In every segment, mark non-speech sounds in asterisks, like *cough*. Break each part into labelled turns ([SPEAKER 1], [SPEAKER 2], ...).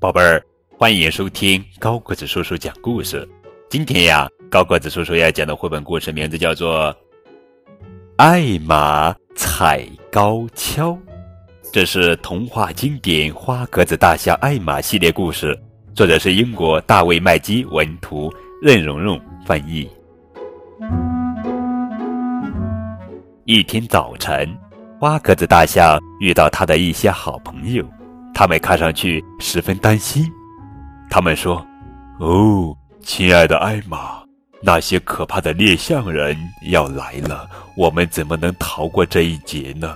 [SPEAKER 1] 宝贝儿，欢迎收听高个子叔叔讲故事。今天呀，高个子叔叔要讲的绘本故事名字叫做《艾玛踩高跷》，这是童话经典《花格子大象艾玛》系列故事，作者是英国大卫·麦基文图，任蓉蓉翻译。一天早晨，花格子大象遇到他的一些好朋友。他们看上去十分担心。他们说：“哦，亲爱的艾玛，那些可怕的猎象人要来了，我们怎么能逃过这一劫呢？”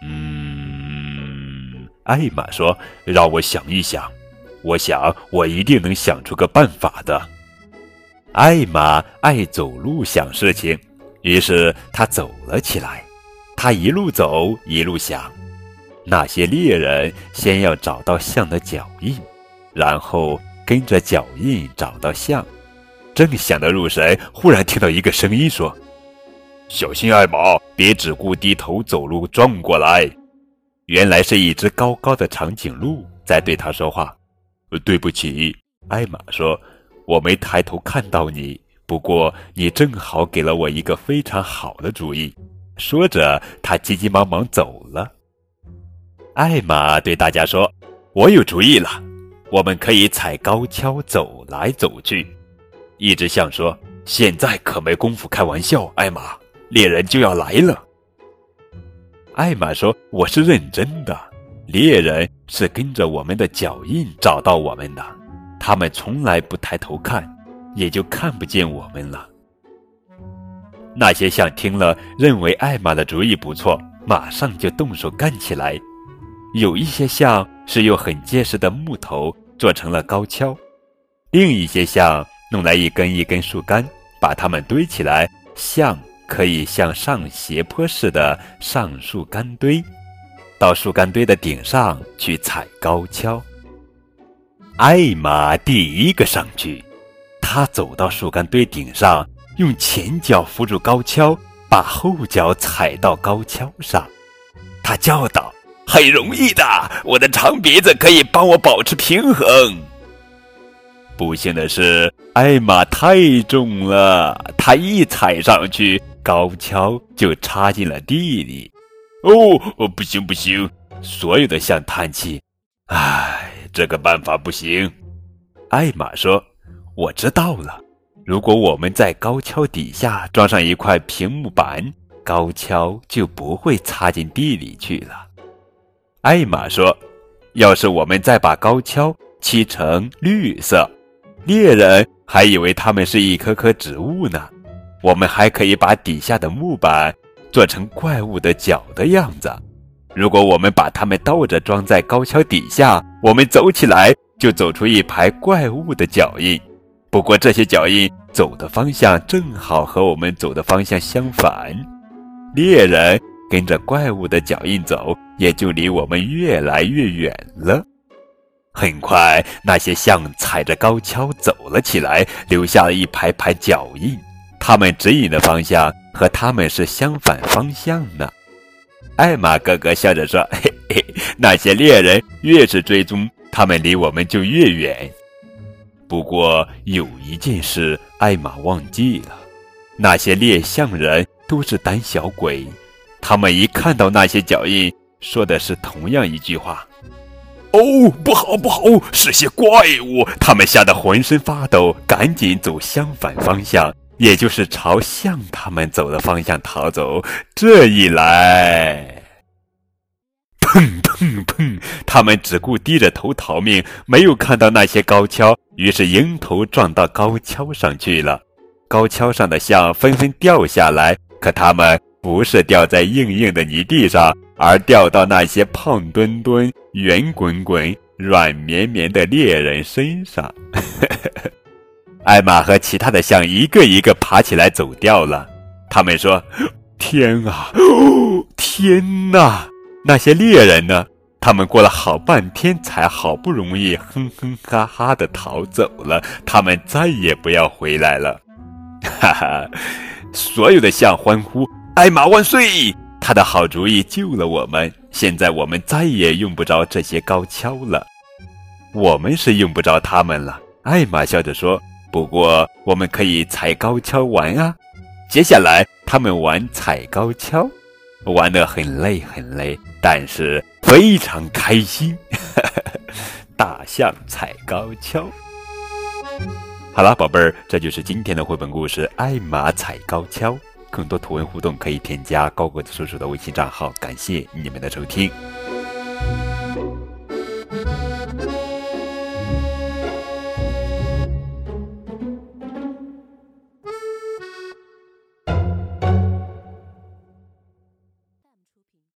[SPEAKER 1] 嗯，艾玛说：“让我想一想，我想我一定能想出个办法的。”艾玛爱走路想事情，于是他走了起来。他一路走，一路想。那些猎人先要找到象的脚印，然后跟着脚印找到象。正想得入神，忽然听到一个声音说：“小心艾玛，别只顾低头走路撞过来。”原来是一只高高的长颈鹿在对他说话。“对不起。”艾玛说，“我没抬头看到你。不过你正好给了我一个非常好的主意。”说着，他急急忙忙走了。艾玛对大家说：“我有主意了，我们可以踩高跷走来走去。”一只象说：“现在可没工夫开玩笑，艾玛，猎人就要来了。”艾玛说：“我是认真的，猎人是跟着我们的脚印找到我们的，他们从来不抬头看，也就看不见我们了。”那些象听了，认为艾玛的主意不错，马上就动手干起来。有一些象是用很结实的木头做成了高跷，另一些象弄来一根一根树干，把它们堆起来，象可以向上斜坡似的上树干堆，到树干堆的顶上去踩高跷。艾玛第一个上去，他走到树干堆顶上，用前脚扶住高跷，把后脚踩到高跷上，他叫道。很容易的，我的长鼻子可以帮我保持平衡。不幸的是，艾玛太重了，她一踩上去，高跷就插进了地里。哦，不行不行！所有的象叹气：“唉，这个办法不行。”艾玛说：“我知道了，如果我们在高跷底下装上一块平木板，高跷就不会插进地里去了。”艾玛说：“要是我们再把高跷漆成绿色，猎人还以为它们是一棵棵植物呢。我们还可以把底下的木板做成怪物的脚的样子。如果我们把它们倒着装在高跷底下，我们走起来就走出一排怪物的脚印。不过这些脚印走的方向正好和我们走的方向相反。猎人。”跟着怪物的脚印走，也就离我们越来越远了。很快，那些象踩着高跷走了起来，留下了一排排脚印。他们指引的方向和他们是相反方向呢。艾玛哥哥笑着说：“ *laughs* 嘿嘿，那些猎人越是追踪，他们离我们就越远。不过有一件事，艾玛忘记了：那些猎象人都是胆小鬼。”他们一看到那些脚印，说的是同样一句话：“哦，不好，不好，是些怪物！”他们吓得浑身发抖，赶紧走相反方向，也就是朝向他们走的方向逃走。这一来，砰砰砰！他们只顾低着头逃命，没有看到那些高跷，于是迎头撞到高跷上去了。高跷上的象纷纷掉下来，可他们。不是掉在硬硬的泥地上，而掉到那些胖墩墩、圆滚滚、软绵绵的猎人身上。*laughs* 艾玛和其他的象一个一个爬起来走掉了。他们说：“天啊，*gasps* 天哪！那些猎人呢？他们过了好半天才好不容易哼哼哈哈的逃走了。他们再也不要回来了。*laughs* ”哈哈！所有的象欢呼。艾玛万岁！他的好主意救了我们，现在我们再也用不着这些高跷了。我们是用不着他们了。艾玛笑着说：“不过我们可以踩高跷玩啊。”接下来，他们玩踩高跷，玩得很累很累，但是非常开心。大象踩高跷。好了，宝贝儿，这就是今天的绘本故事《艾玛踩高跷》。更多图文互动可以添加高个子叔叔的微信账号。感谢你们的收听。